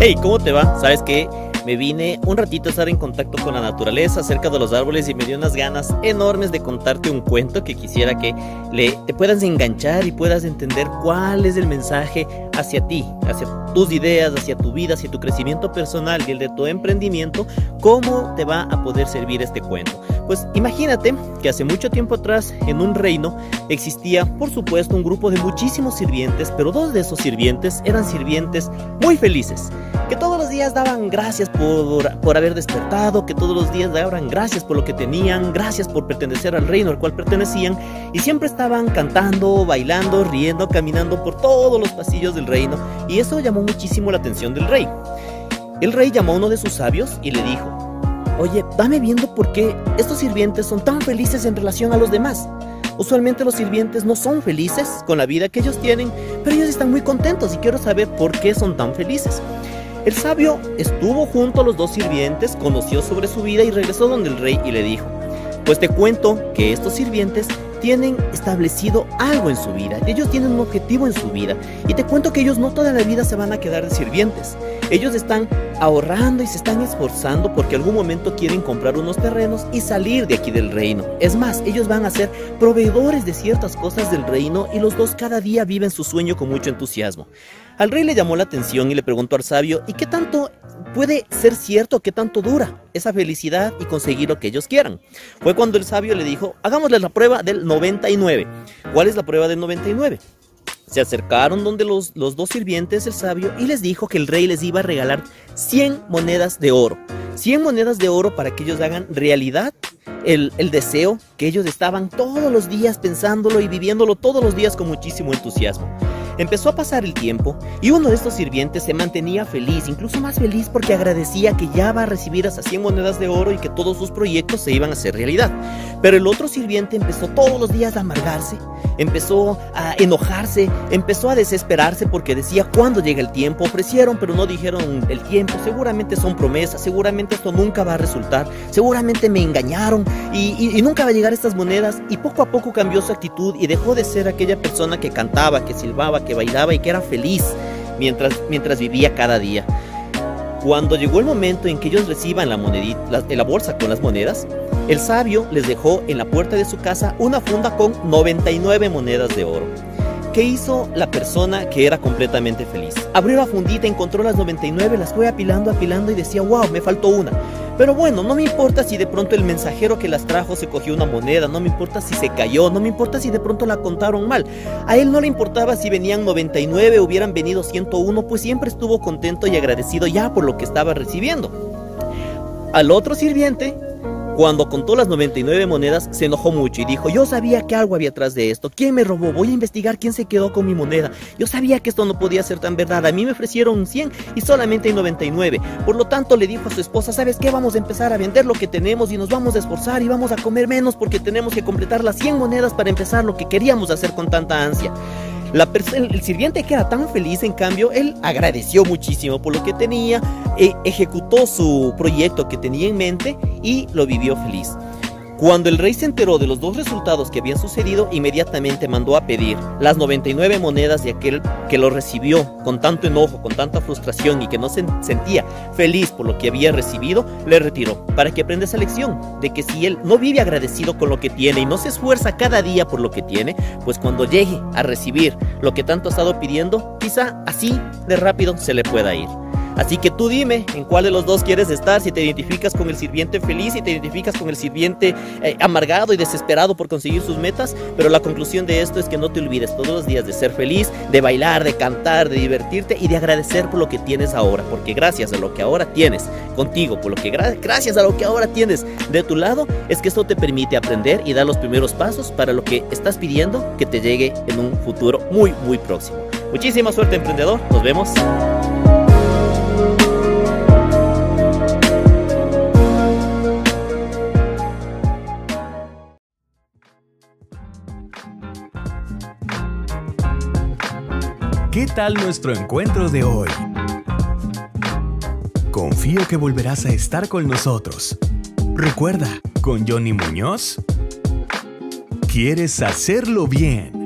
Hey, ¿cómo te va? ¿Sabes qué? Me vine un ratito a estar en contacto con la naturaleza, cerca de los árboles y me dio unas ganas enormes de contarte un cuento que quisiera que le, te puedas enganchar y puedas entender cuál es el mensaje hacia ti, hacia tus ideas, hacia tu vida, hacia tu crecimiento personal y el de tu emprendimiento, cómo te va a poder servir este cuento. Pues imagínate que hace mucho tiempo atrás en un reino existía por supuesto un grupo de muchísimos sirvientes, pero dos de esos sirvientes eran sirvientes muy felices, que todos los días daban gracias por, por haber despertado, que todos los días daban gracias por lo que tenían, gracias por pertenecer al reino al cual pertenecían, y siempre estaban cantando, bailando, riendo, caminando por todos los pasillos del reino, y eso llamó muchísimo la atención del rey. El rey llamó a uno de sus sabios y le dijo, Oye, dame viendo por qué estos sirvientes son tan felices en relación a los demás. Usualmente los sirvientes no son felices con la vida que ellos tienen, pero ellos están muy contentos y quiero saber por qué son tan felices. El sabio estuvo junto a los dos sirvientes, conoció sobre su vida y regresó donde el rey y le dijo, pues te cuento que estos sirvientes tienen establecido algo en su vida, ellos tienen un objetivo en su vida y te cuento que ellos no toda la vida se van a quedar de sirvientes. Ellos están ahorrando y se están esforzando porque algún momento quieren comprar unos terrenos y salir de aquí del reino. Es más, ellos van a ser proveedores de ciertas cosas del reino y los dos cada día viven su sueño con mucho entusiasmo. Al rey le llamó la atención y le preguntó al sabio, ¿y qué tanto puede ser cierto, qué tanto dura esa felicidad y conseguir lo que ellos quieran? Fue cuando el sabio le dijo, hagámosle la prueba del 99. ¿Cuál es la prueba del 99? Se acercaron donde los, los dos sirvientes, el sabio, y les dijo que el rey les iba a regalar 100 monedas de oro. 100 monedas de oro para que ellos hagan realidad el, el, deseo que ellos estaban todos los días pensándolo y viviéndolo todos los días con muchísimo entusiasmo. Empezó a pasar el tiempo y uno de estos sirvientes se mantenía feliz, incluso más feliz porque agradecía que ya va a recibir esas 100 monedas de oro y que todos sus proyectos se iban a hacer realidad. Pero el otro sirviente empezó todos los días a amargarse, empezó a enojarse, empezó a desesperarse porque decía cuándo llega el tiempo, ofrecieron pero no dijeron el tiempo, seguramente son promesas, seguramente esto nunca va a resultar, seguramente me engañaron y, y, y nunca va a llegar estas monedas y poco a poco cambió su actitud y dejó de ser aquella persona que cantaba, que silbaba, que bailaba y que era feliz mientras, mientras vivía cada día. Cuando llegó el momento en que ellos reciban la, monedita, la, la, bolsa con las monedas, el sabio les dejó en la puerta de su casa una funda con 99 monedas de oro. ¿Qué hizo la persona que era completamente feliz? Abrió la fundita, encontró las 99, las fue apilando, apilando y decía, wow, me faltó una. Pero bueno, no me importa si de pronto el mensajero que las trajo se cogió una moneda, no me importa si se cayó, no me importa si de pronto la contaron mal. A él no le importaba si venían 99 o hubieran venido 101, pues siempre estuvo contento y agradecido ya por lo que estaba recibiendo. Al otro sirviente cuando contó las 99 monedas, se enojó mucho y dijo, yo sabía que algo había atrás de esto. ¿Quién me robó? Voy a investigar quién se quedó con mi moneda. Yo sabía que esto no podía ser tan verdad. A mí me ofrecieron 100 y solamente hay 99. Por lo tanto, le dijo a su esposa, ¿sabes qué? Vamos a empezar a vender lo que tenemos y nos vamos a esforzar y vamos a comer menos porque tenemos que completar las 100 monedas para empezar lo que queríamos hacer con tanta ansia. La el, el, sirviente que era tan feliz, en cambio, él agradeció muchísimo por lo que tenía, e ejecutó su proyecto que tenía en mente y lo vivió feliz. Cuando el rey se enteró de los dos resultados que habían sucedido, inmediatamente mandó a pedir las 99 monedas de aquel que lo recibió con tanto enojo, con tanta frustración y que no se sentía feliz por lo que había recibido, le retiró para que aprenda esa lección de que si él no vive agradecido con lo que tiene y no se esfuerza cada día por lo que tiene, pues cuando llegue a recibir lo que tanto ha estado pidiendo, quizá así de rápido se le pueda ir. Así que tú dime en cuál de los dos quieres estar, si te identificas con el sirviente feliz, si te identificas con el sirviente eh, amargado y desesperado por conseguir sus metas, pero la conclusión de esto es que no te olvides todos los días de ser feliz, de bailar, de cantar, de divertirte y de agradecer por lo que tienes ahora, porque gracias a lo que ahora tienes contigo, por lo que gra gracias a lo que ahora tienes de tu lado, es que esto te permite aprender y dar los primeros pasos para lo que estás pidiendo que te llegue en un futuro muy, muy próximo. Muchísima suerte emprendedor, nos vemos. ¿Qué tal nuestro encuentro de hoy? Confío que volverás a estar con nosotros. Recuerda, con Johnny Muñoz, ¿quieres hacerlo bien?